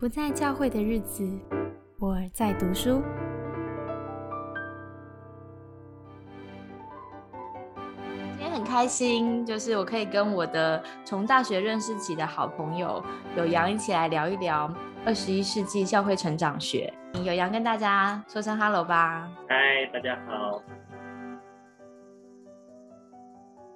不在教会的日子，我在读书。今天很开心，就是我可以跟我的从大学认识起的好朋友有阳一起来聊一聊二十一世纪教会成长学。有阳跟大家说声 hello 吧。嗨，大家好。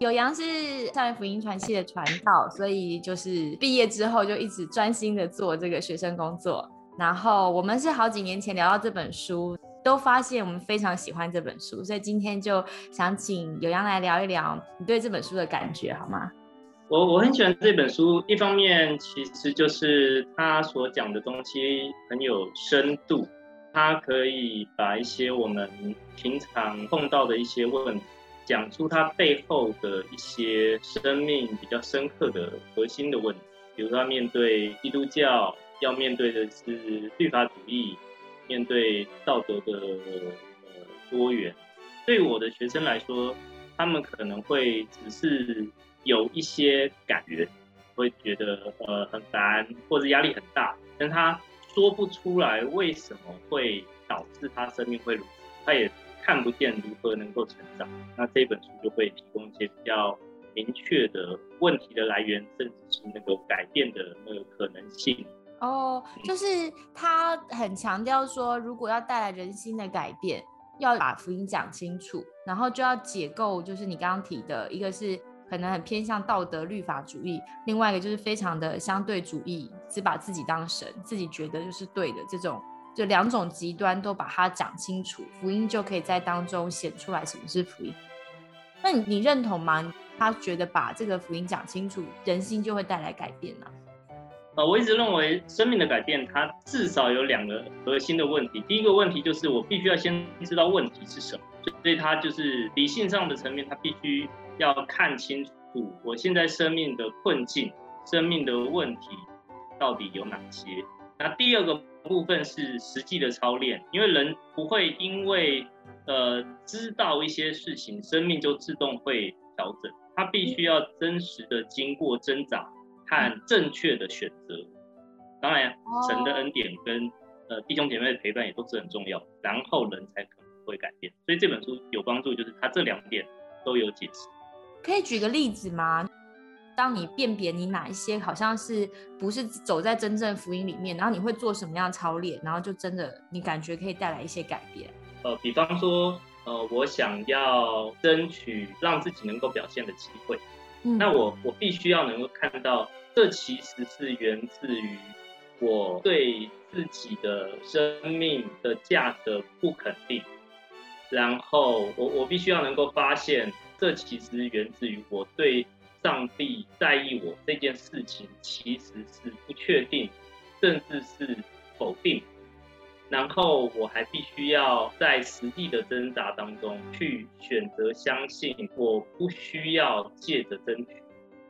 有阳是校园福音传系的传道，所以就是毕业之后就一直专心的做这个学生工作。然后我们是好几年前聊到这本书，都发现我们非常喜欢这本书，所以今天就想请有阳来聊一聊你对这本书的感觉，好吗？我我很喜欢这本书，一方面其实就是他所讲的东西很有深度，他可以把一些我们平常碰到的一些问题。讲出他背后的一些生命比较深刻的核心的问题，比如说他面对基督教要面对的是律法主义，面对道德的呃多元。对我的学生来说，他们可能会只是有一些感觉，会觉得呃很烦或者压力很大，但他说不出来为什么会导致他生命会如此，他也。看不见如何能够成长，那这本书就会提供一些比较明确的问题的来源，甚至是那个改变的那个可能性。哦，就是他很强调说，如果要带来人心的改变，要把福音讲清楚，然后就要解构，就是你刚刚提的一个是可能很偏向道德律法主义，另外一个就是非常的相对主义，只把自己当神，自己觉得就是对的这种。就两种极端都把它讲清楚，福音就可以在当中显出来什么是福音。那你你认同吗？他觉得把这个福音讲清楚，人心就会带来改变呢？呃，我一直认为生命的改变，它至少有两个核心的问题。第一个问题就是我必须要先知道问题是什么，所以它就是理性上的层面，它必须要看清楚我现在生命的困境、生命的问题到底有哪些。那第二个。部分是实际的操练，因为人不会因为呃知道一些事情，生命就自动会调整。他必须要真实的经过挣扎和正确的选择。当然，神的恩典跟呃弟兄姐妹的陪伴也都是很重要，然后人才可能会改变。所以这本书有帮助，就是他这两点都有解释。可以举个例子吗？当你辨别你哪一些好像是不是走在真正福音里面，然后你会做什么样的操练，然后就真的你感觉可以带来一些改变。呃，比方说，呃，我想要争取让自己能够表现的机会，嗯那我我必须要能够看到，这其实是源自于我对自己的生命的价值不肯定，然后我我必须要能够发现，这其实源自于我对。上帝在意我这件事情，其实是不确定，甚至是否定。然后我还必须要在实际的挣扎当中去选择相信，我不需要借着争取，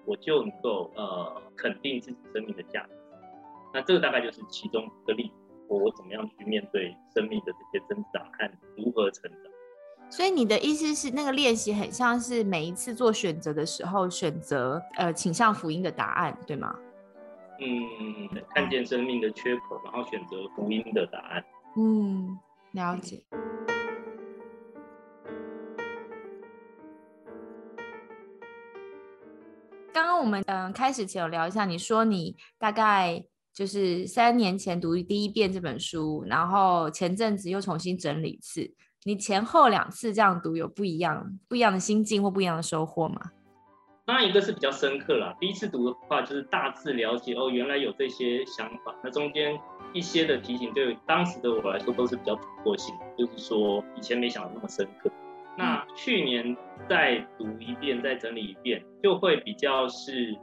我就能够呃肯定自己生命的价值。那这个大概就是其中一个例子，我怎么样去面对生命的这些挣扎和如何成长。所以你的意思是，那个练习很像是每一次做选择的时候，选择呃倾向福音的答案，对吗？嗯，看见生命的缺口，然后选择福音的答案。嗯，了解。刚刚我们嗯开始前有聊一下，你说你大概就是三年前读第一遍这本书，然后前阵子又重新整理一次。你前后两次这样读有不一样、不一样的心境或不一样的收获吗？那一个是比较深刻啦。第一次读的话，就是大致了解哦，原来有这些想法。那中间一些的提醒，对当时的我来说都是比较突破性，就是说以前没想到那么深刻。那去年再读一遍、再整理一遍，就会比较是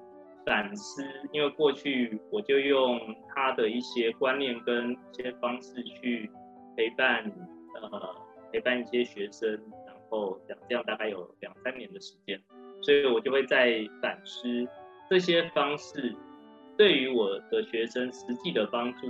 反思，因为过去我就用他的一些观念跟一些方式去陪伴，呃。陪伴一些学生，然后讲这样大概有两三年的时间，所以我就会在反思这些方式对于我的学生实际的帮助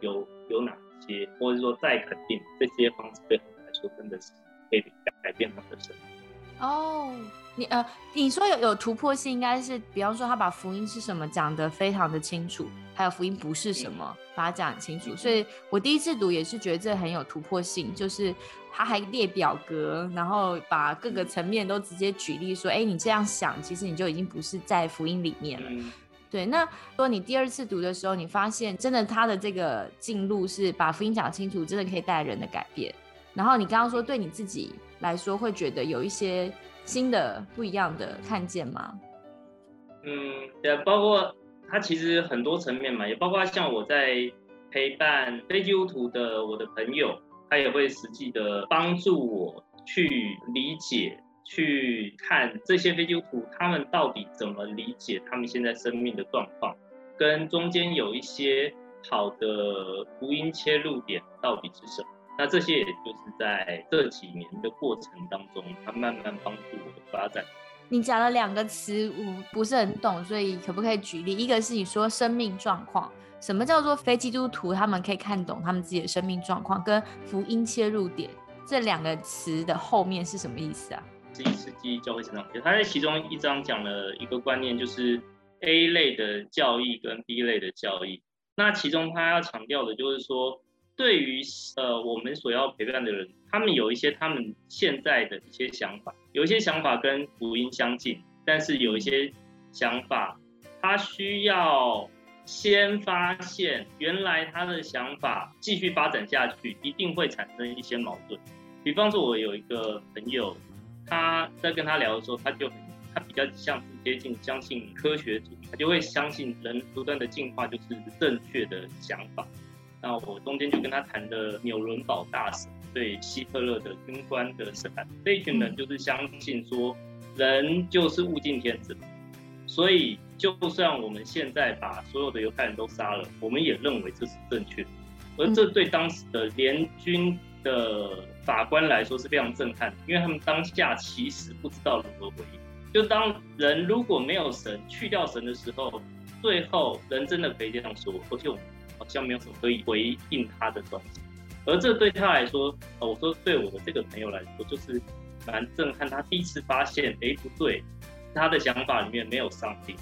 有有哪些，或者说再肯定这些方式对他们来说真的是可以改改变他们的生活。哦，你呃，你说有有突破性，应该是比方说他把福音是什么讲得非常的清楚，还有福音不是什么，把它讲清楚。所以我第一次读也是觉得这很有突破性，就是他还列表格，然后把各个层面都直接举例说，哎，你这样想，其实你就已经不是在福音里面了。对，那说你第二次读的时候，你发现真的他的这个进路是把福音讲清楚，真的可以带来人的改变。然后你刚刚说对你自己来说，会觉得有一些新的不一样的看见吗？嗯，对，包括他其实很多层面嘛，也包括像我在陪伴非基督徒的我的朋友，他也会实际的帮助我去理解、去看这些非基督徒他们到底怎么理解他们现在生命的状况，跟中间有一些好的福音切入点到底是什么？那这些也就是在这几年的过程当中，他慢慢帮助我的发展。你讲了两个词，我不是很懂，所以可不可以举例？一个是你说生命状况，什么叫做非基督徒他们可以看懂他们自己的生命状况，跟福音切入点这两个词的后面是什么意思啊？这一次记忆教会成长，他在其中一章讲了一个观念，就是 A 类的教义跟 B 类的教义。那其中他要强调的就是说。对于呃我们所要陪伴的人，他们有一些他们现在的一些想法，有一些想法跟福音相近，但是有一些想法，他需要先发现原来他的想法继续发展下去，一定会产生一些矛盾。比方说，我有一个朋友，他在跟他聊的时候，他就很他比较像是接近相信科学主义，他就会相信人不断的进化就是正确的想法。那我中间就跟他谈的纽伦堡大神对希特勒的军官的审判，这一群人就是相信说人就是物竞天择，所以就算我们现在把所有的犹太人都杀了，我们也认为这是正确的。而这对当时的联军的法官来说是非常震撼，因为他们当下其实不知道如何回应。就当人如果没有神，去掉神的时候，最后人真的可以这样说，而且我们。好像没有什么可以回应他的东西，而这对他来说，呃我说对我的这个朋友来说，就是蛮震撼。他第一次发现，哎，不对，他的想法里面没有上帝，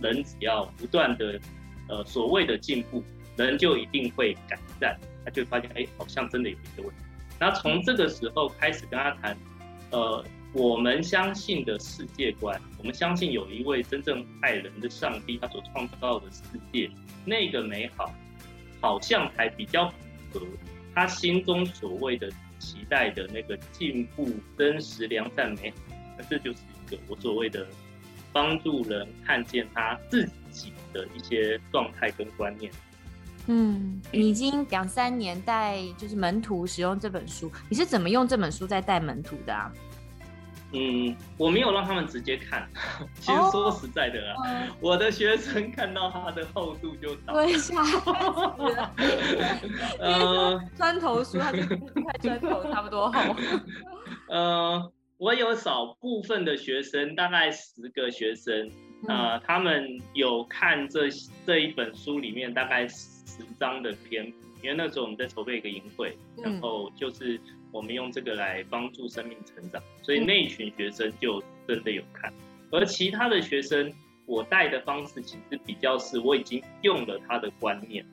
人只要不断的，呃，所谓的进步，人就一定会改善。他就发现，哎，好像真的有一个问题。那从这个时候开始跟他谈，呃，我们相信的世界观，我们相信有一位真正爱人的上帝，他所创造的世界，那个美好。好像还比较符合他心中所谓的期待的那个进步、真实、良善、美好。那这就是一个我所谓的帮助人看见他自己的一些状态跟观念。嗯，你已经两三年带就是门徒使用这本书，你是怎么用这本书在带门徒的啊？嗯，我没有让他们直接看。其实说实在的啊，我的学生看到它的厚度就倒。对下，呃，砖头书它跟一块砖头差不多厚。呃，我有少部分的学生，大概十个学生，呃，他们有看这这一本书里面大概十章的篇，因为那时候我们在筹备一个营会，然后就是。我们用这个来帮助生命成长，所以那一群学生就真的有看，而其他的学生，我带的方式其实比较是我已经用了他的观念，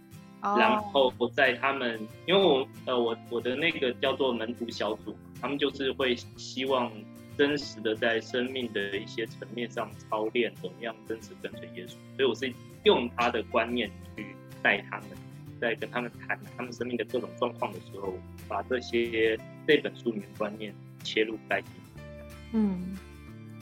然后在他们，因为我呃我我的那个叫做门徒小组，他们就是会希望真实的在生命的一些层面上操练，怎么样真实跟随耶稣，所以我是用他的观念去带他们。在跟他们谈他们生命的各种状况的时候，把这些这本书里面观念切入在进。嗯，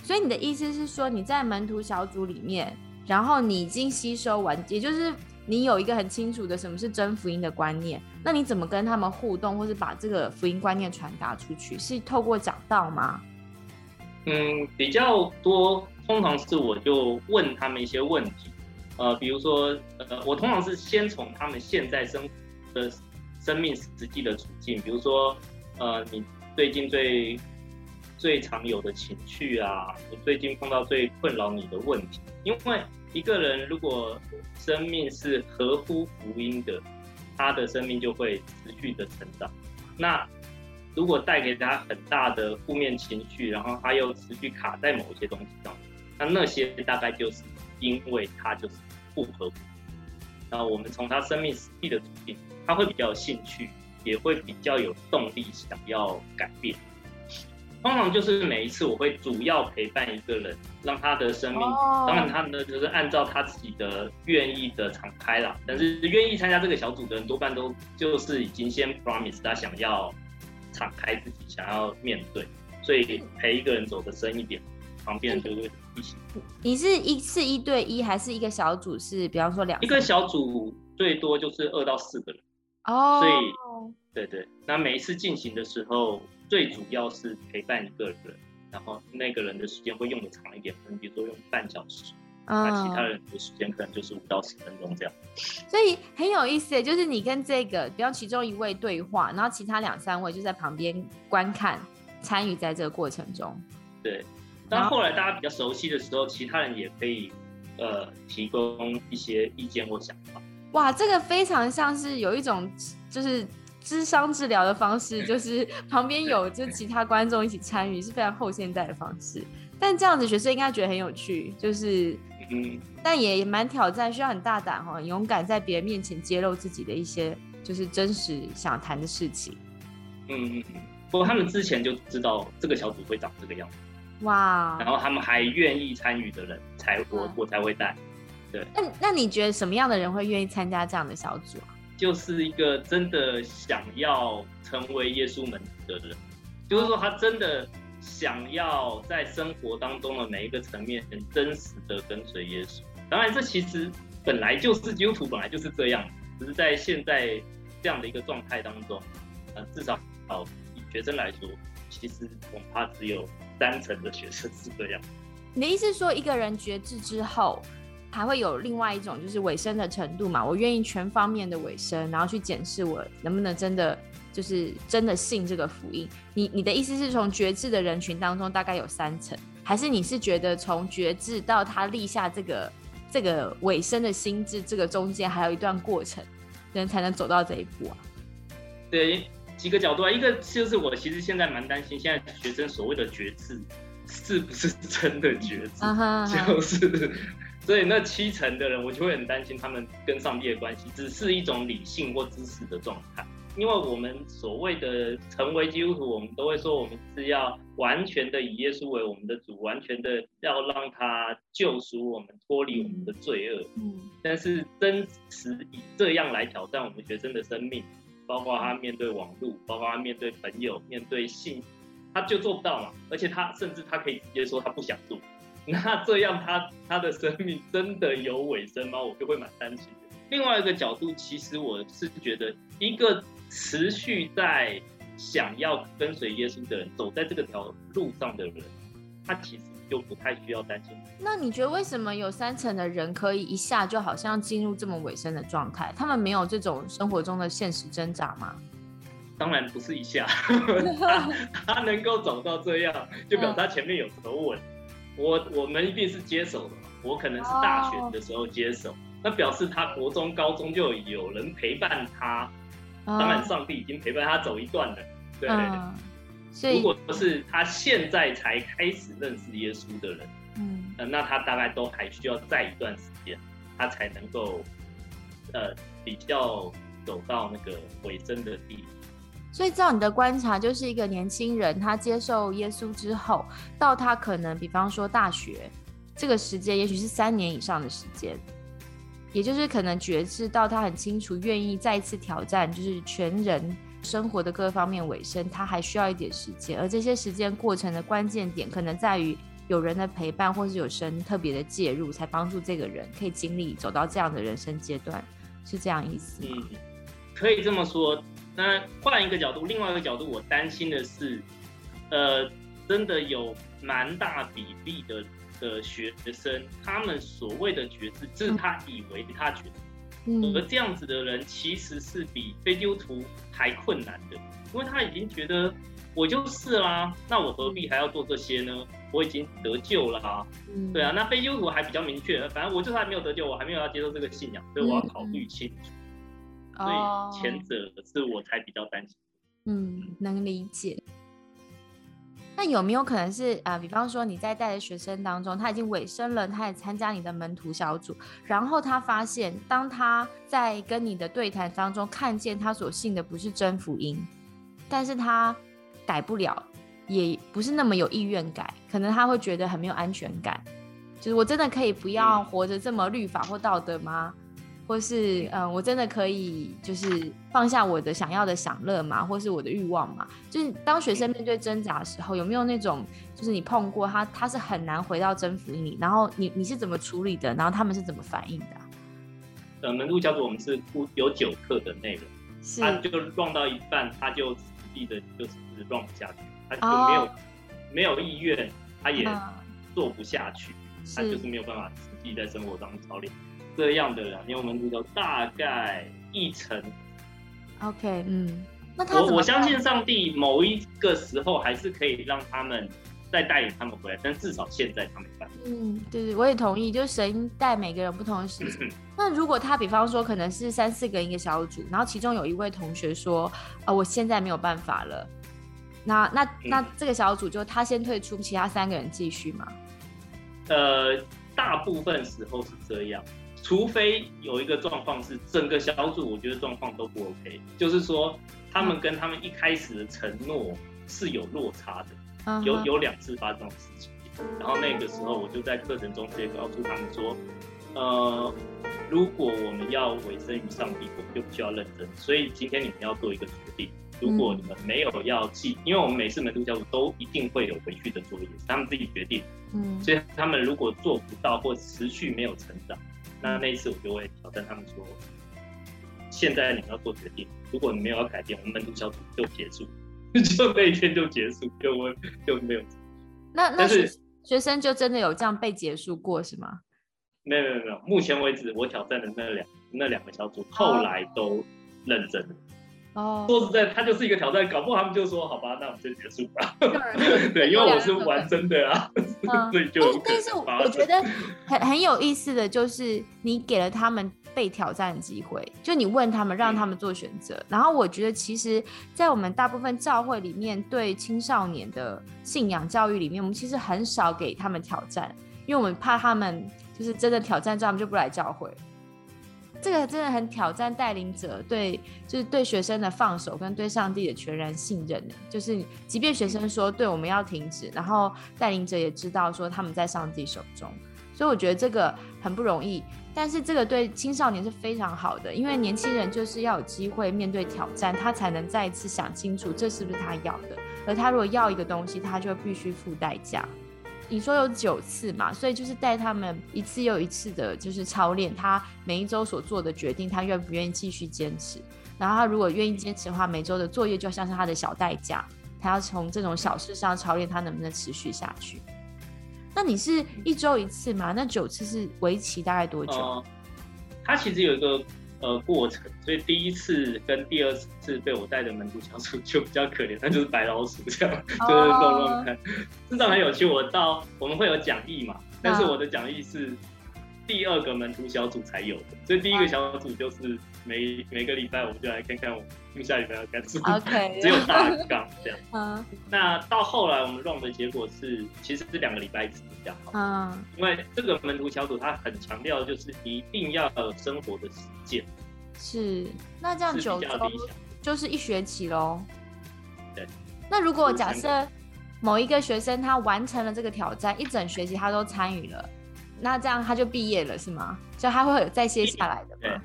所以你的意思是说，你在门徒小组里面，然后你已经吸收完，也就是你有一个很清楚的什么是真福音的观念，那你怎么跟他们互动，或是把这个福音观念传达出去？是透过讲道吗？嗯，比较多，通常是我就问他们一些问题。呃，比如说，呃，我通常是先从他们现在生的生命实际的处境，比如说，呃，你最近最最常有的情绪啊，你最近碰到最困扰你的问题，因为一个人如果生命是合乎福音的，他的生命就会持续的成长。那如果带给他很大的负面情绪，然后他又持续卡在某些东西上，那那些大概就是因为他就是。不合然后我们从他生命实际的处境，他会比较有兴趣，也会比较有动力想要改变。通常就是每一次我会主要陪伴一个人，让他的生命，当然他呢就是按照他自己的愿意的敞开了。但是愿意参加这个小组的人，多半都就是已经先 promise 他想要敞开自己，想要面对，所以陪一个人走的深一点，旁边就会。你是一次一对一，还是一个小组？是比方说两一个小组最多就是二到四个人哦。所以对对，那每一次进行的时候。最主要是陪伴一个人，然后那个人的时间会用的长一点，可能比如说用半小时，那其他人的时间可能就是五到十分钟这样。所以很有意思，就是你跟这个，比方其中一位对话，然后其他两三位就在旁边观看、参与在这个过程中。对，当后来大家比较熟悉的时候，其他人也可以呃提供一些意见或想法。哇，这个非常像是有一种就是。智商治疗的方式就是旁边有就其他观众一起参与，是非常后现代的方式。但这样子学生应该觉得很有趣，就是嗯，但也蛮挑战，需要很大胆哈，勇敢在别人面前揭露自己的一些就是真实想谈的事情。嗯嗯嗯。不过他们之前就知道这个小组会长这个样子。哇。然后他们还愿意参与的人，才我我才会带。对。那那你觉得什么样的人会愿意参加这样的小组啊？就是一个真的想要成为耶稣门徒的人，就是说他真的想要在生活当中的每一个层面很真实的跟随耶稣。当然，这其实本来就是基督徒本来就是这样，只是在现在这样的一个状态当中，呃，至少好以学生来说，其实恐怕只有三成的学生是这样。你的意思说，一个人觉知之后？还会有另外一种，就是尾声的程度嘛。我愿意全方面的尾声，然后去检视我能不能真的就是真的信这个福音。你你的意思是从觉知的人群当中大概有三层，还是你是觉得从觉知到他立下这个这个尾声的心智，这个中间还有一段过程，人才能走到这一步啊？对，几个角度啊，一个就是我其实现在蛮担心，现在学生所谓的觉知是不是真的觉知，就是。所以那七成的人，我就会很担心他们跟上帝的关系只是一种理性或知识的状态。因为我们所谓的成为基督徒，我们都会说我们是要完全的以耶稣为我们的主，完全的要让他救赎我们，脱离我们的罪恶。嗯。但是真实以这样来挑战我们学生的生命，包括他面对网络，包括他面对朋友，面对性，他就做不到嘛。而且他甚至他可以直接说他不想做。那这样，他他的生命真的有尾声吗？我就会蛮担心的。另外一个角度，其实我是觉得，一个持续在想要跟随耶稣的人，走在这个条路上的人，他其实就不太需要担心。那你觉得为什么有三成的人可以一下就好像进入这么尾声的状态？他们没有这种生活中的现实挣扎吗？当然不是一下，他他能够走到这样，就表示他前面有走稳。我我们一定是接手的，我可能是大学的时候接手，那表示他国中、高中就有人陪伴他，当然上帝已经陪伴他走一段了，对。所以如果是他现在才开始认识耶稣的人，嗯，那他大概都还需要再一段时间，他才能够，呃，比较走到那个尾声的地。所以，照你的观察，就是一个年轻人，他接受耶稣之后，到他可能，比方说大学这个时间，也许是三年以上的时间，也就是可能觉知到他很清楚，愿意再次挑战，就是全人生活的各方面尾声，他还需要一点时间。而这些时间过程的关键点，可能在于有人的陪伴，或是有神特别的介入，才帮助这个人可以经历走到这样的人生阶段，是这样意思？嗯，可以这么说。那换一个角度，另外一个角度，我担心的是，呃，真的有蛮大比例的的学生，他们所谓的觉知，是他以为他觉知，而这样子的人其实是比非丢图还困难的，因为他已经觉得我就是啦，那我何必还要做这些呢？我已经得救了，对啊，那非丢图还比较明确，反正我就还没有得救，我还没有要接受这个信仰，所以我要考虑清楚。所以前者是我才比较担心。嗯，能理解。那有没有可能是啊、比方说你在带的学生当中，他已经尾声了，他也参加你的门徒小组，然后他发现，当他在跟你的对谈当中看见他所信的不是真福音，但是他改不了，也不是那么有意愿改，可能他会觉得很没有安全感，就是我真的可以不要活着这么律法或道德吗？或是嗯，我真的可以就是放下我的想要的享乐嘛，或是我的欲望嘛？就是当学生面对挣扎的时候，有没有那种就是你碰过他，他是很难回到征服你，然后你你是怎么处理的？然后他们是怎么反应的啊、呃，门路教主我们是不有九课的内容，是他就 run 到一半，他就实际的就是 run 不下去，他就没有、哦没有意愿，他也嗯做不下去，他就是是没有办法实际在生活当中操练。这样的两年门路小组大概一成，OK，嗯，那他我我相信上帝某一个时候还是可以让他们再带领他们回来，但至少现在他没办。法。嗯，对对，我也同意，就是神带每个人不同的时间。那如果他比方说可能是三四个人一个小组，然后其中有一位同学说，呃，我现在没有办法了，那那那这个小组就他先退出，其他三个人继续嘛？呃，大部分时候是这样，除非有一个状况是整个小组，我觉得状况都不 OK，就是说他们跟他们一开始的承诺是有落差的，有有两次发生这种事情，然后那个时候我就在课程中直接告诉他们说，呃，如果我们要委身于上帝，我们就必须要认真，所以今天你们要做一个决定。如果你们没有要记，因为我们每次门徒小组都一定会有回去的作业，他们自己决定。嗯所以他们如果做不到或持续没有成长，那那一次我就会挑战他们说：现在你们要做决定，如果你没有要改变，我们门徒小组就结束，就那一天就结束，就我就没有那那但是学学生就真的有这样被结束过是吗？没有没有没有，目前为止我挑战的那两那两个小组后来都认真了。哦，说实在，它就是一个挑战，搞不好他们就说好吧，那我们就结束吧。对，因为我是玩真的啊，嗯 所以就但但是我觉得很很有意思的就是，你给了他们被挑战的机会，就你问他们，让他们做选择。然后我觉得，其实，在我们大部分教会里面，对青少年的信仰教育里面，我们其实很少给他们挑战，因为我们怕他们就是真的挑战之后，他们就不来教会。这个真的很挑战带领者对，就是对学生的放手跟对上帝的全然信任呢。就是即便学生说对我们要停止，然后带领者也知道说他们在上帝手中，所以我觉得这个很不容易。但是这个对青少年是非常好的，因为年轻人就是要有机会面对挑战，他才能再一次想清楚这是不是他要的。而他如果要一个东西，他就必须付代价。你说有九次嘛，所以就是带他们一次又一次的，就是操练他每一周所做的决定，他愿不愿意继续坚持。然后他如果愿意坚持的话，每周的作业就像是他的小代价，他要从这种小事上操练，他能不能持续下去。那你是一周一次吗？那九次是为期大概多久？呃，它其实有一个呃过程，所以第一次跟第二次被我带的门徒小组就比较可怜，那就是白老鼠这样，就是乱乱看，真的很有趣。我到我们会有讲义嘛，但是我的讲义是第二个门徒小组才有的，所以第一个小组就是每每个礼拜我们就来看看我们下礼拜要干什么。OK，只有大纲这样。嗯那到后来我们 run 的结果是，其实是两个礼拜一次比较好。嗯因为这个门徒小组他很强调，就是一定要有生活的实践，是。那这样是九周比较。就是一学期喽。对。那如果假设某一个学生他完成了这个挑战，一整学期他都参与了，那这样他就毕业了是吗？就他会有再接下来的对吗？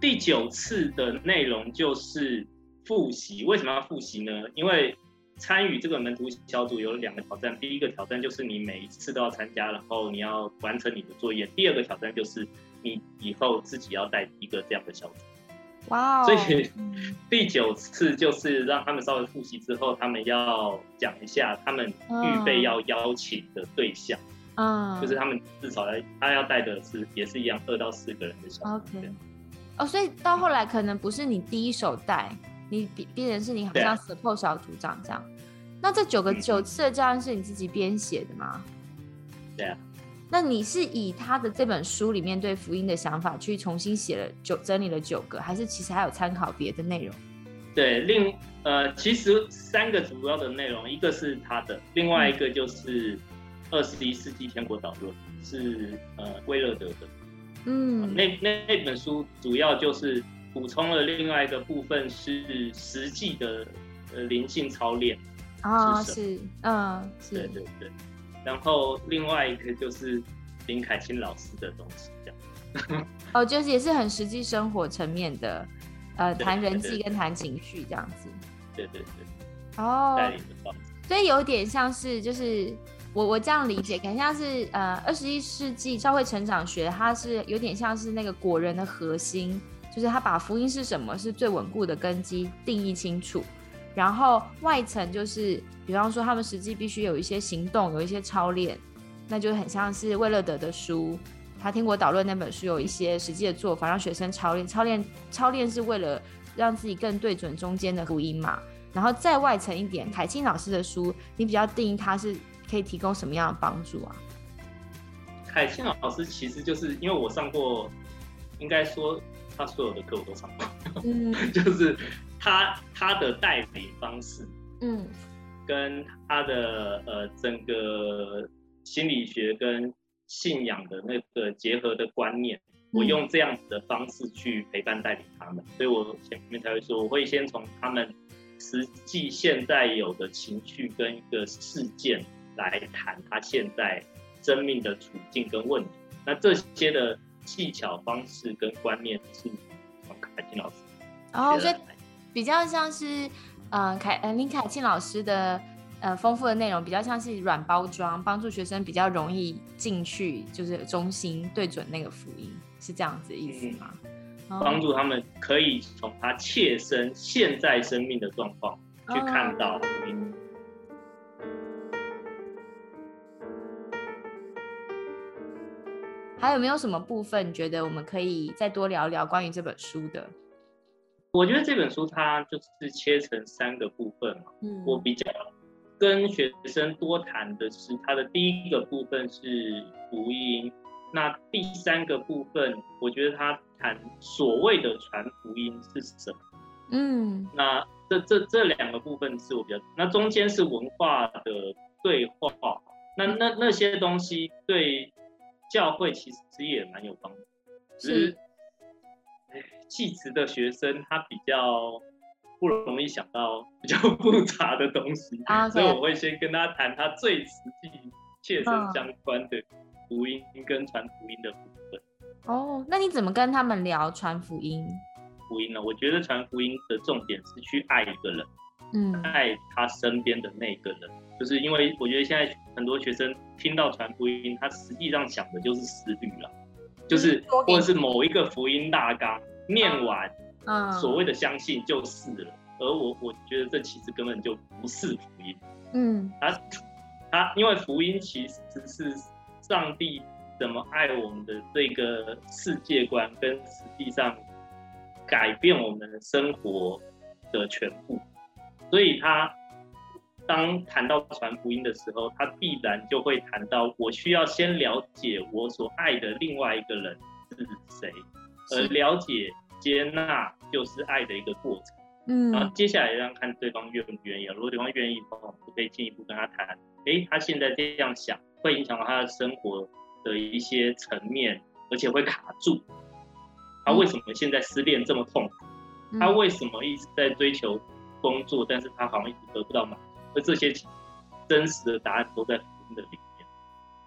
第九次的内容就是复习。为什么要复习呢？因为参与这个门徒小组有两个挑战，第一个挑战就是你每一次都要参加，然后你要完成你的作业；第二个挑战就是你以后自己要带一个这样的小组。哇哦！所以嗯 第九次就是让他们稍微复习之后，他们要讲一下他们预备要邀请的对象，嗯，就是他们至少要他要带的是也是一样二到四个人的小组。哦，所以到后来可能不是你第一手带，你别别人是你好像 support 小组长这样。那这九个嗯九次的教案是你自己编写的吗？对啊。那你是以他的这本书里面对福音的想法去重新写了九整理了九个，还是其实还有参考别的内容？对，另呃，其实三个主要的内容，一个是他的，另外一个就是二十一世纪天国导论，是呃威勒德的。嗯，那那那本书主要就是补充了另外一个部分，是实际的呃灵性操练。啊，是是，嗯，是，对对对。然后另外一个就是林凯欣老师的东西，这样。哦，就是也是很实际生活层面的，呃，谈人际跟谈情绪这样子。对对对，哦，带领的方式。所以有点像是，就是我我这样理解，感觉像是呃，二十一世纪教会成长学，它是有点像是那个果仁的核心，就是它把福音是什么是最稳固的根基定义清楚，然后外层就是，比方说他们实际必须有一些行动，有一些操练，那就很像是魏乐德的书。他听我导论那本书有一些实际的做法，让学生操练，操练，操练是为了让自己更对准中间的福音嘛。然后再外层一点，凯庆老师的书，你比较定义它是可以提供什么样的帮助啊？凯庆老师其实就是因为我上过，应该说他所有的课我都上过，嗯。就是他他的带领方式嗯。跟他的呃整个心理学跟信仰的那个结合的观念，我嗯用这样子的方式去陪伴带领他们，所以我前面才会说，我会先从他们实际现在有的情绪跟一个事件来谈他现在生命的处境跟问题。那这些的技巧、方式跟观念是从凯庆老师哦，所以学来的比较像是呃凯呃林凯庆老师的呃丰富的内容，比较像是软包装，帮助学生比较容易进去，就是中心对准那个福音，是这样子的意思吗？哦帮助他们可以从他切身现在生命的状况去看到哦福音。还有没有什么部分你觉得我们可以再多聊聊关于这本书的？我觉得这本书它就是切成三个部分嘛。嗯我比较跟学生多谈的是，它的第一个部分是福音，那第三个部分，我觉得他谈所谓的传福音是什么。嗯那这这这两个部分是我比较，那中间是文化的对话，那那那些东西对教会其实也蛮有帮助，只是是哎气词的学生他比较不容易想到比较复杂的东西，啊所以我会先跟他谈他最实际、切身嗯相关的福音跟传福音的部分。哦，那你怎么跟他们聊传福音？福音呢，我觉得传福音的重点是去爱一个人。嗯爱他身边的那个人，就是因为我觉得现在很多学生听到传福音，他实际上想的就是死语了，就是或者是某一个福音大纲念完，嗯，所谓的相信就是了。而我我觉得这其实根本就不是福音，嗯他他因为福音其实是上帝怎么爱我们的这个世界观，跟实际上改变我们生活的全部。所以他当谈到传福音的时候，他必然就会谈到我需要先了解我所爱的另外一个人是谁，而了解接纳就是爱的一个过程。然后嗯接下来让看对方愿不愿意啊。如果对方愿意的话，我们就可以进一步跟他谈。诶，他现在这样想，会影响到他的生活的一些层面，而且会卡住。他为什么现在失恋这么痛苦？他嗯为什么一直在追求工作，但是他好像一直得不到满足？而这些真实的答案都在福音的里面。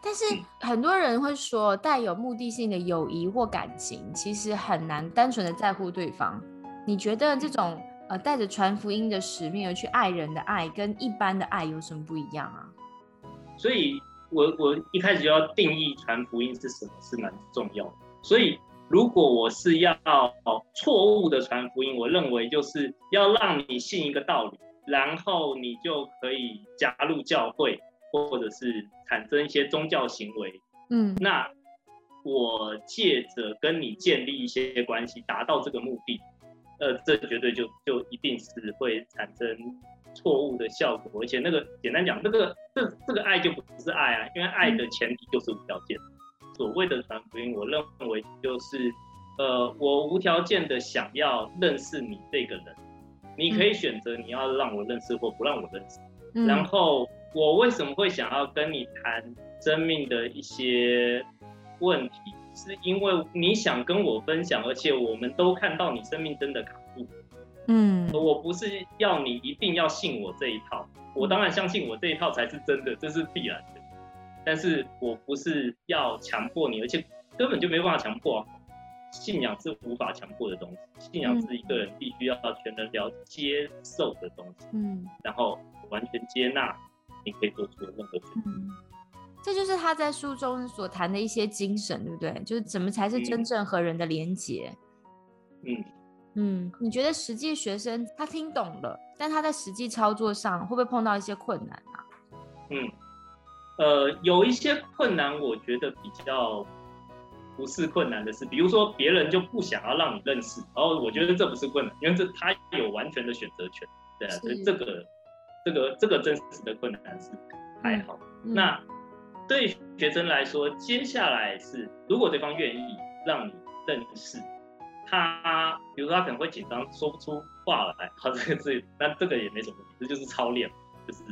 但是很多人会说，带有目的性的友谊或感情，其实很难单纯的在乎对方。你觉得这种呃带着传福音的使命而去爱人的爱，跟一般的爱有什么不一样啊？所以我我一开始就要定义传福音是什么，是蛮重要的。所以如果我是要错误的传福音，我认为就是要让你信一个道理，然后你就可以加入教会，或者是产生一些宗教行为。嗯那我借着跟你建立一些关系，达到这个目的，呃，这绝对就就一定是会产生错误的效果，而且那个简单讲，这个这这个爱就不是爱啊，因为爱的前提就是无条件。所谓的传福音，我认为就是，呃，我无条件的想要认识你这个人，你可以选择你要让我认识或不让我认识。嗯然后我为什么会想要跟你谈生命的一些问题，是因为你想跟我分享，而且我们都看到你生命真的卡住。嗯我不是要你一定要信我这一套，我当然相信我这一套才是真的，这是必然的。但是我不是要强迫你，而且根本就没办法强迫啊。信仰是无法强迫的东西，信仰是一个人必须要全能了接受的东西，嗯然后完全接纳你可以做出的任何决定。嗯，这就是他在书中所谈的一些精神，对不对？就是怎么才是真嗯正和人的连结。嗯，嗯，你觉得实际学生他听懂了，但他在实际操作上会不会碰到一些困难啊？嗯，呃，有一些困难，我觉得比较不是困难的事，比如说别人就不想要让你认识，然后我觉得这不是困难，因为这他有完全的选择权，对啊，所以这个这个这个真实的困难是还好。嗯那对学生来说，接下来是如果对方愿意让你认识，他比如说他可能会紧张说不出话来，好这个是，但这个也没什么问题，这就是操练，就是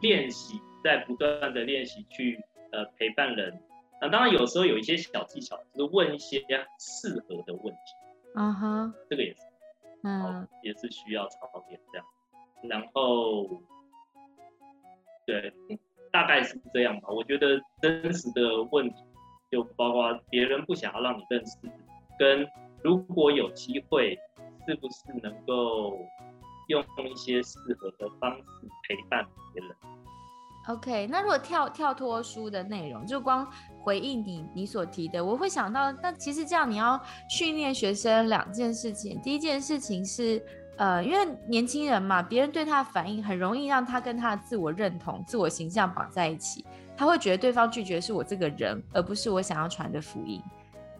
练习，在不断的练习去呃陪伴人。那当然有时候有一些小技巧，就是问一些适合的问题，啊哈，这个也是嗯也是需要操练这样。然后，对，大概是这样吧。我觉得真实的问题，就包括别人不想要让你认识，跟如果有机会，是不是能够用一些适合的方式陪伴别人？，OK。那如果跳跳脱书的内容，就光回应你你所提的，我会想到，那其实这样你要训练学生两件事情。第一件事情是，呃，因为年轻人嘛，别人对他的反应很容易让他跟他的自我认同、自我形象绑在一起，他会觉得对方拒绝是我这个人，而不是我想要传的福音。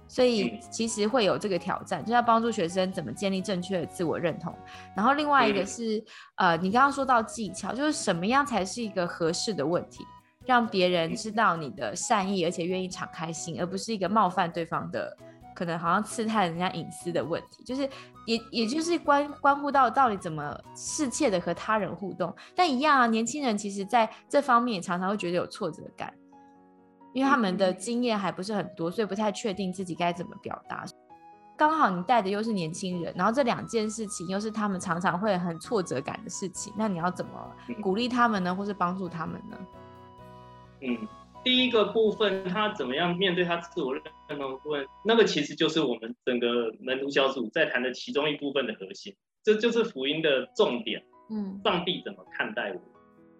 所以嗯其实会有这个挑战，就是要帮助学生怎么建立正确的自我认同。然后另外一个嗯是，呃，你刚刚说到技巧，就是什么样才是一个合适的问题，让别人知道你的善意，而且愿意敞开心，而不是一个冒犯对方的，可能好像刺探人家隐私的问题。就是也也就是关关乎到到底怎么适切的和他人互动。但一样啊，年轻人其实在这方面也常常会觉得有挫折感。因为他们的经验还不是很多，所以不太确定自己该怎么表达。刚好你带的又是年轻人，然后这两件事情又是他们常常会很挫折感的事情，那你要怎么鼓励他们呢，或是帮助他们呢？嗯，第一个部分，他怎么样面对他自我认同的部分，那个其实就是我们整个门徒小组在谈的其中一部分的核心，这就是福音的重点。嗯上帝怎么看待我，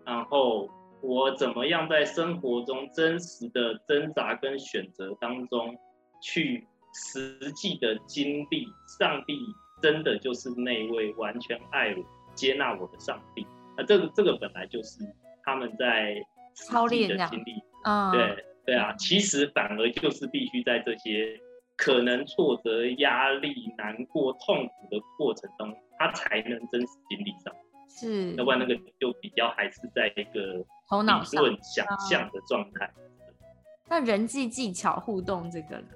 然后我怎么样在生活中真实的挣扎跟选择当中，去实际的经历，上帝真的就是那位完全爱我、接纳我的上帝。那这个这个本来就是他们在操练这样的经历，啊，对对啊，其实反而就是必须在这些可能挫折、压力、难过、痛苦的过程中，他才能真实经历上。是，要不然那个就比较还是在一个理头脑上。论想象的状态。那人际技巧互动这个呢？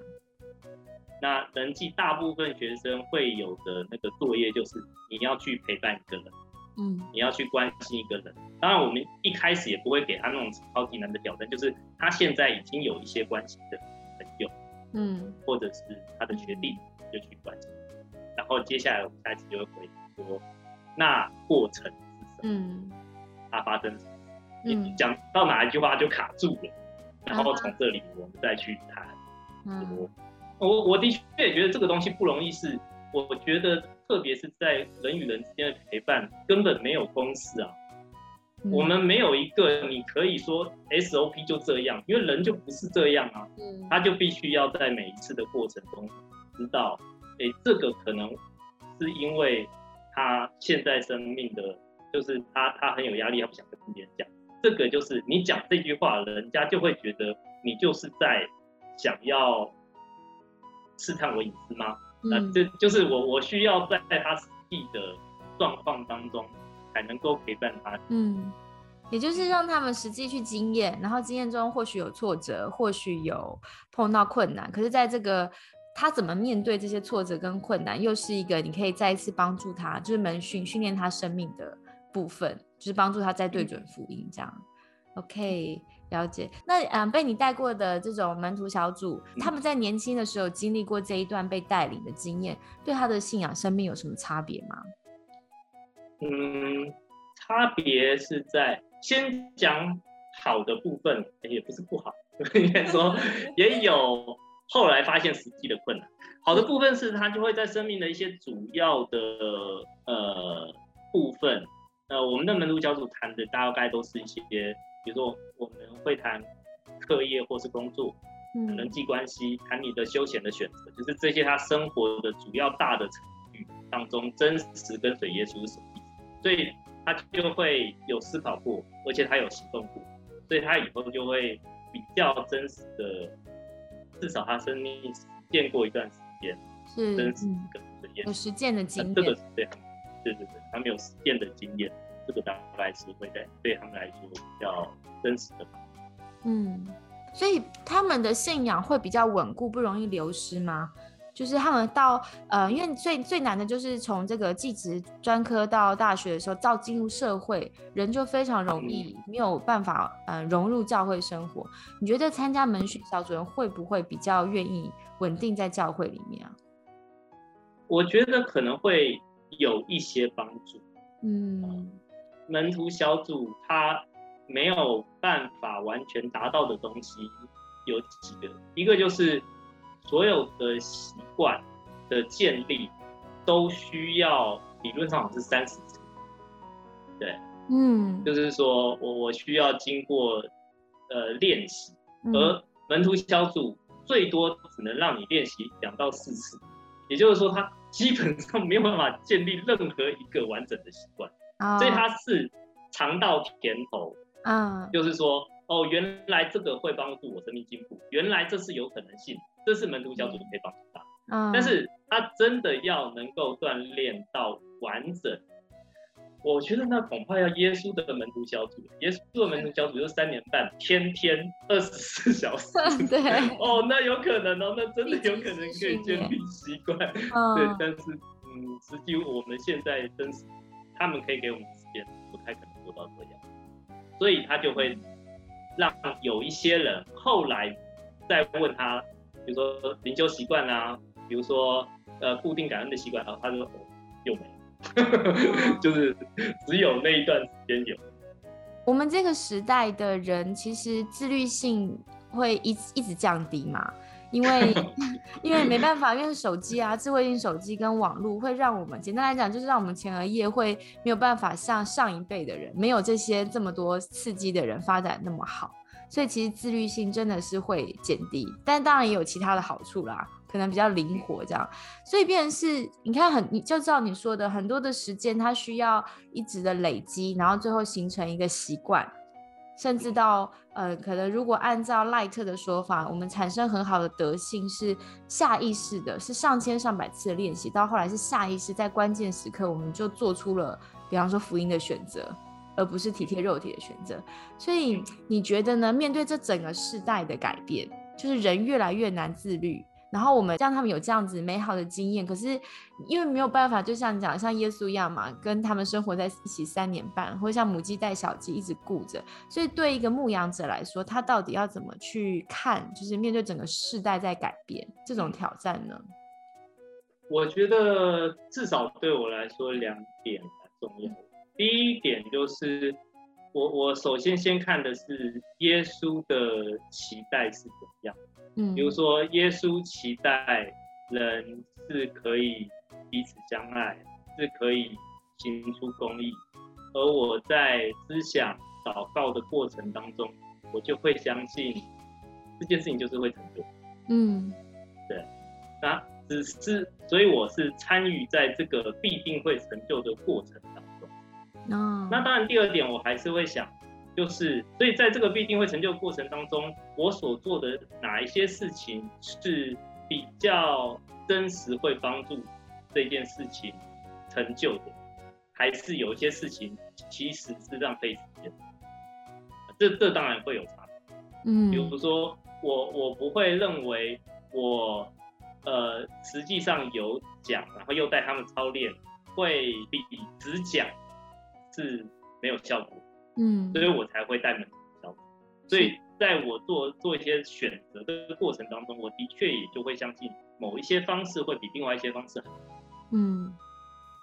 那人际大部分学生会有的那个作业就是你要去陪伴一个人，嗯你要去关心一个人。当然，我们一开始也不会给他那种超级难的挑战，就是他现在已经有一些关系的朋友，嗯或者是他的学弟，就去关心。然后接下来我们下一次就会回说，那过程是什么？嗯它发生什么？嗯讲到哪一句话就卡住了，然后从这里我们再去谈。嗯我我的确也觉得这个东西不容易是，我觉得特别是在人与人之间的陪伴，根本没有公式啊。嗯我们没有一个你可以说 SOP 就这样，因为人就不是这样啊，嗯他就必须要在每一次的过程中知道，哎，这个可能是因为他现在生命的，就是他他很有压力，他不想跟别人讲。这个就是你讲这句话，人家就会觉得你就是在想要试探我隐私吗？那嗯这就是我我需要在他实际的状况当中才能够陪伴他。嗯，也就是让他们实际去经验，然后经验中或许有挫折，或许有碰到困难，可是在这个他怎么面对这些挫折跟困难，又是一个你可以再一次帮助他，就是门训训练他生命的部分，就是帮助他再对准福音这样。OK，了解。那嗯，被你带过的这种门徒小组，他们在年轻的时候经历过这一段被带领的经验，对他的信仰生命有什么差别吗？嗯，差别是在先讲好的部分，也不是不好，应该说 也有后来发现实际的困难。好的部分是他就会在生命的一些主要的呃部分，呃，我们的门徒小组谈的大概都是一些，比如说我们会谈课业或是工作、嗯人际关系，谈你的休闲的选择，就是这些他生活的主要大的场域当中，真实跟随耶稣是什么意思。所以他就会有思考过，而且他有行动过，所以他以后就会比较真实的，至少他生命实践过一段时间，是真实跟有实践的经验。这个是对，对对对，他们有实践的经验，这个大概是会在对他们来说比较真实的。嗯，所以他们的信仰会比较稳固，不容易流失吗？就是他们到呃，因为最最难的就是从这个技职专科到大学的时候，到进入社会，人就非常容易没有办法呃融入教会生活。你觉得参加门训小组人会不会比较愿意稳定在教会里面啊？我觉得可能会有一些帮助。嗯，门徒小组他没有办法完全达到的东西有几个，一个就是。所有的习惯的建立都需要理论上是三十次，对，嗯，就是说我我需要经过呃练习，而门徒小组最多只能让你练习两到四次，也就是说，他基本上没有办法建立任何一个完整的习惯，所以他是尝到甜头，啊，就是说哦，原来这个会帮助我生命进步，原来这是有可能性。这是门徒小组可以帮助他，嗯，但是他真的要能够锻炼到完整，我觉得那恐怕要耶稣的门徒小组，耶稣的门徒小组就三年半，天天二十四小时，对，哦，那有可能哦，那真的有可能可以 建立习惯，对，但是嗯，实际我们现在真实，他们可以给我们时间，不太可能做到这样，所以他就会让有一些人后来再问他。比如说灵修习惯啊，比如说呃固定感恩的习惯啊，他就又没，就是只有那一段时间有。我们这个时代的人其实自律性会一一直降低嘛，因为 因为没办法，因为手机啊，智慧型手机跟网络会让我们简单来讲就是让我们前额叶会没有办法像上一辈的人，没有这些这么多刺激的人发展那么好。所以其实自律性真的是会减低，但当然也有其他的好处啦，可能比较灵活这样。所以变是，你看很，你就照你说的，很多的时间它需要一直的累积，然后最后形成一个习惯，甚至到呃，可能如果按照赖特的说法，我们产生很好的德性是下意识的，是上千上百次的练习，到后来是下意识，在关键时刻我们就做出了，比方说福音的选择。而不是体贴肉体的选择，所以你觉得呢？面对这整个世代的改变，就是人越来越难自律，然后我们让他们有这样子美好的经验，可是因为没有办法，就像讲像耶稣一样嘛，跟他们生活在一起三年半，或者像母鸡带小鸡一直顾着，所以对一个牧羊者来说，他到底要怎么去看？就是面对整个世代在改变这种挑战呢？我觉得至少对我来说，两点很重要。第一点就是，我我首先先看的是耶稣的期待是怎么样。嗯，比如说耶稣期待人是可以彼此相爱，是可以行出公义，而我在思想祷告的过程当中，我就会相信这件事情就是会成就。嗯，对，那只是所以我是参与在这个必定会成就的过程当中。哦那当然，第二点我还是会想，就是所以在这个必定会成就过程当中，我所做的哪一些事情是比较真实会帮助这件事情成就的，还是有一些事情其实是浪费时间？这这当然会有差。嗯，比如说我我不会认为我呃实际上有讲，然后又带他们操练，会比只讲是没有效果。嗯，所以我才会带门徒小组。所以在我做做一些选择的过程当中，我的确也就会相信某一些方式会比另外一些方式好。嗯，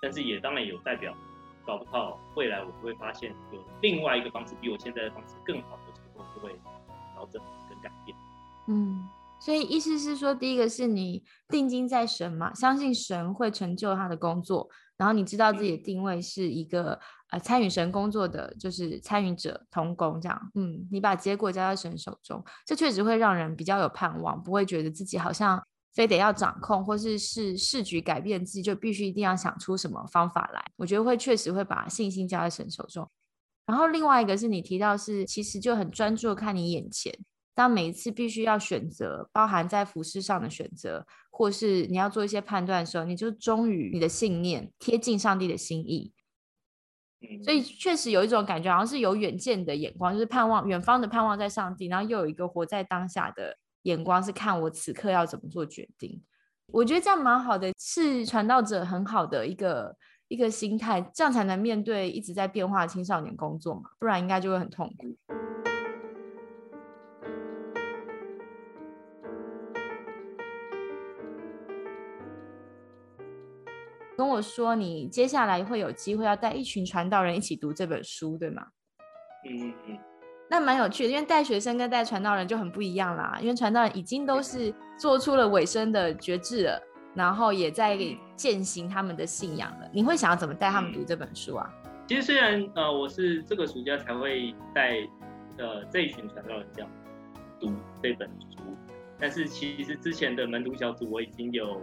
但是也当然有代表，搞不好未来我会发现有另外一个方式比我现在的方式更好的时候，就会调整跟改变。嗯，所以意思是说，第一个是你定睛在神嘛，相信神会成就他的工作，然后你知道自己的定位是一个呃参与神工作的，就是参与者同工这样。嗯，你把结果交在神手中，这确实会让人比较有盼望，不会觉得自己好像非得要掌控，或是是市局改变自己就必须一定要想出什么方法来。我觉得会确实会把信心交在神手中。然后另外一个是你提到是，其实就很专注看你眼前。当每一次必须要选择，包含在服饰上的选择，或是你要做一些判断的时候，你就忠于你的信念，贴近上帝的心意。所以确实有一种感觉，好像是有远见的眼光，就是盼望远方的盼望在上帝，然后又有一个活在当下的眼光，是看我此刻要怎么做决定。我觉得这样蛮好的，是传道者很好的一个一个心态，这样才能面对一直在变化的青少年工作嘛，不然应该就会很痛苦。跟我说，你接下来会有机会要带一群传道人一起读这本书，对吗？嗯嗯嗯那蛮有趣的，因为带学生跟带传道人就很不一样啦。因为传道人已经都是做出了尾声的觉志了，然后也在践行他们的信仰了。你会想要怎么带他们读这本书啊？其实虽然呃我是这个暑假才会带呃这一群传道人这样读这本书，但是其实之前的门徒小组我已经有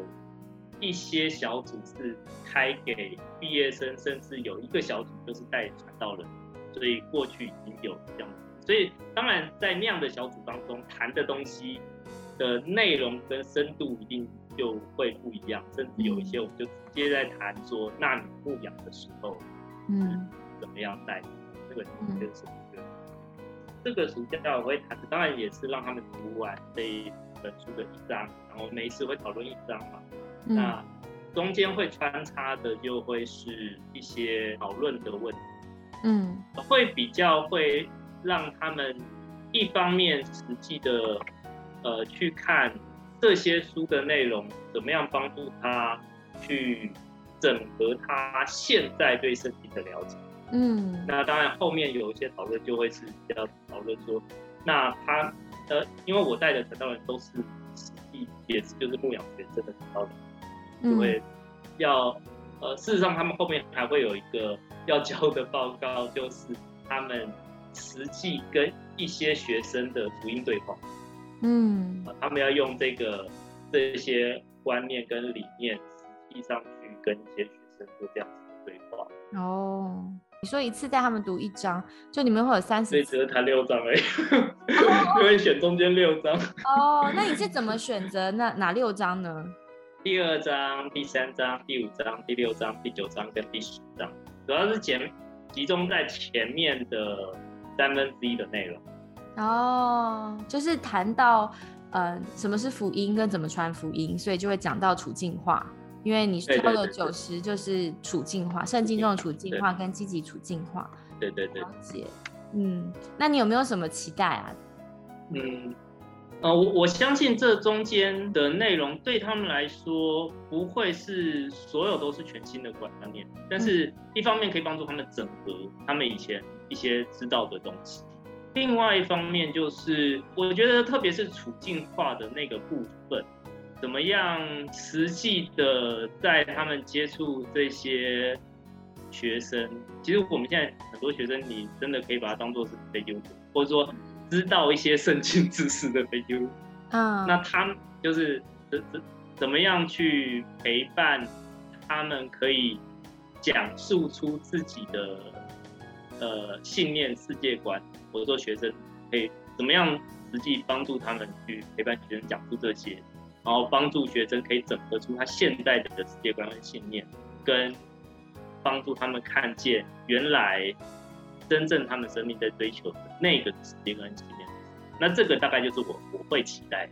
一些小组是开给毕业生，甚至有一个小组就是带传道人，所以过去已经有这样子。所以当然在那样的小组当中谈的东西的内容跟深度一定就会不一样，甚至有一些我们就直接在谈说，纳米牧养的时候。嗯，怎么样带？这个就是一个。这个暑假我会谈，当然也是让他们读完这一本书的一章，然后每一次会讨论一章嘛。嗯。那中间会穿插的就会是一些讨论的问题，嗯。会比较会让他们一方面实际的呃去看这些书的内容，怎么样帮助他去整合他现在对身体的了解。嗯。那当然，后面有一些讨论就会是比较讨论说，那他呃，因为我带的传道人都是实际也是就是牧养学生的传道人，就嗯会要呃，事实上他们后面还会有一个要交的报告，就是他们实际跟一些学生的福音对话嗯啊，他们要用这个这些观念跟理念，实际上去跟一些学生做这样子的对话。哦，你说一次带他们读一章，就你们会有三十所以只是谈六章而已，因为选中间六章。哦，那你是怎么选择那哪六章呢？第二章、第三章、第五章、第六章、第九章跟第十章，主要是前集中在前面的三分之一的内容。哦，就是谈到呃什么是福音跟怎么传福音，所以就会讲到处境化，因为你挑了九十就是处境化，圣经中的处境化跟积极处境化，对对对，了解。嗯，那你有没有什么期待啊？嗯，呃，我我相信这中间的内容对他们来说不会是所有都是全新的观念，但是一方面可以帮助他们整合他们以前一些知道的东西，另外一方面就是我觉得特别是处境化的那个部分，怎么样实际的在他们接触这些学生，其实我们现在很多学生，你真的可以把它当做是非基督徒，或者说知道一些圣经知识的非基督徒。嗯，那他们就是怎怎怎么样去陪伴他们，可以讲述出自己的呃信念、世界观，或者说学生可以怎么样实际帮助他们去陪伴学生讲述这些，然后帮助学生可以整合出他现在的世界观和信念，跟帮助他们看见原来真正他们生命在追求的那个世界观和信念。那这个大概就是我我会期待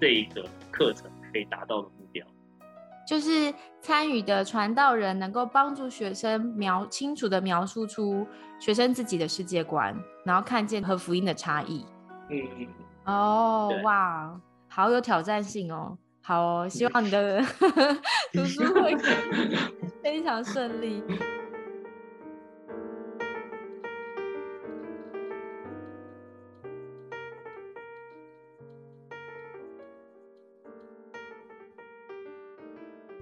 这一个课程可以达到的目标。就是参与的传道人能够帮助学生描清楚的描述出学生自己的世界观，然后看见和福音的差异。嗯嗯。哦，哇，好有挑战性哦。好哦，希望你的 读书会非常顺利。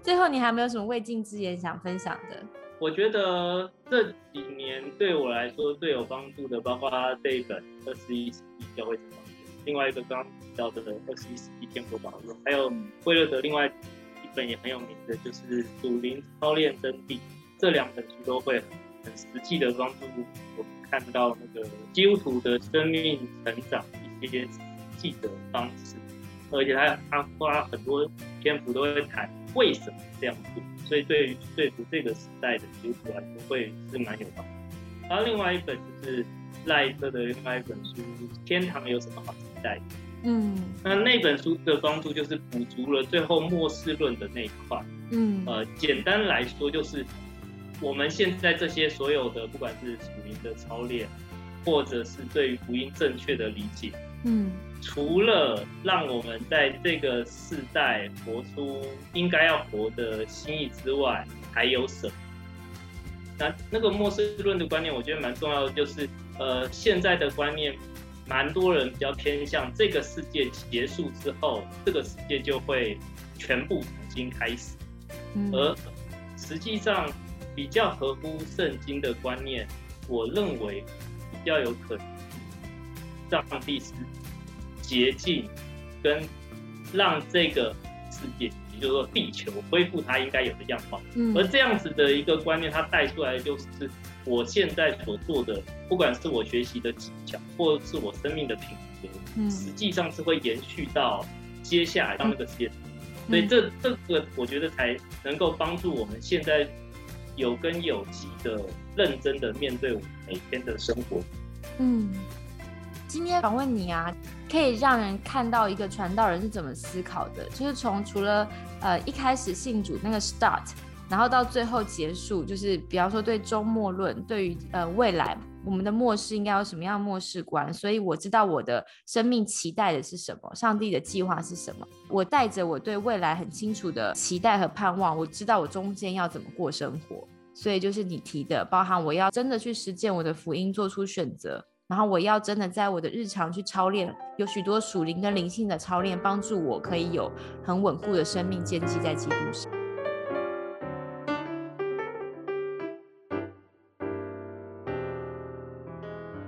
最后，你还有没有什么未尽之言想分享的？我觉得这几年对我来说最有帮助的，包括这一本《二十一世纪教会怎么》，另外一个刚刚提到的《二十一世纪天国宝论》，还有惠勒德另外一本也很有名的，就是《祖灵操练真谛》。这两本书都会很实际的帮助我们看到那个基督徒的生命成长一些实际的方式，而且他他花很多篇幅都会谈。为什么这样做？所以对于说服这个时代的基督徒来说，会是蛮有帮助。然后另外一本就是赖特的另外一本书《天堂有什么好期待》。嗯，那那本书的帮助就是补足了最后末世论的那一块。嗯，呃，简单来说就是我们现在这些所有的，不管是属灵的操练，或者是对于福音正确的理解。嗯，除了让我们在这个世代活出应该要活的心意之外，还有什么？那那个末世论的观念，我觉得蛮重要的，就是呃，现在的观念，蛮多人比较偏向这个世界结束之后，这个世界就会全部重新开始，而实际上比较合乎圣经的观念，我认为比较有可能。上帝是捷径，跟让这个世界，也就是说地球恢复它应该有的样貌。嗯，而这样子的一个观念，它带出来的就是我现在所做的，不管是我学习的技巧，或者是我生命的品格，嗯，实际上是会延续到接下来到那个世界。所以这这个我觉得才能够帮助我们现在有根有基的认真的面对我们每天的生活。嗯。今天访问你啊，可以让人看到一个传道人是怎么思考的，就是从除了呃一开始信主那个 start，然后到最后结束，就是比方说对周末论，对于呃未来我们的末世应该有什么样的末世观，所以我知道我的生命期待的是什么，上帝的计划是什么，我带着我对未来很清楚的期待和盼望，我知道我中间要怎么过生活，所以就是你提的，包含我要真的去实践我的福音，做出选择。然后我要真的在我的日常去操练，有许多属灵跟灵性的操练，帮助我可以有很稳固的生命建基在基督上。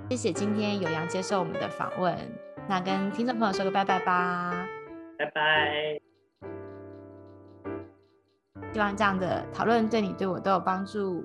谢谢今天有阳接受我们的访问，那跟听众朋友说个拜拜吧，拜拜。希望这样的讨论对你对我都有帮助。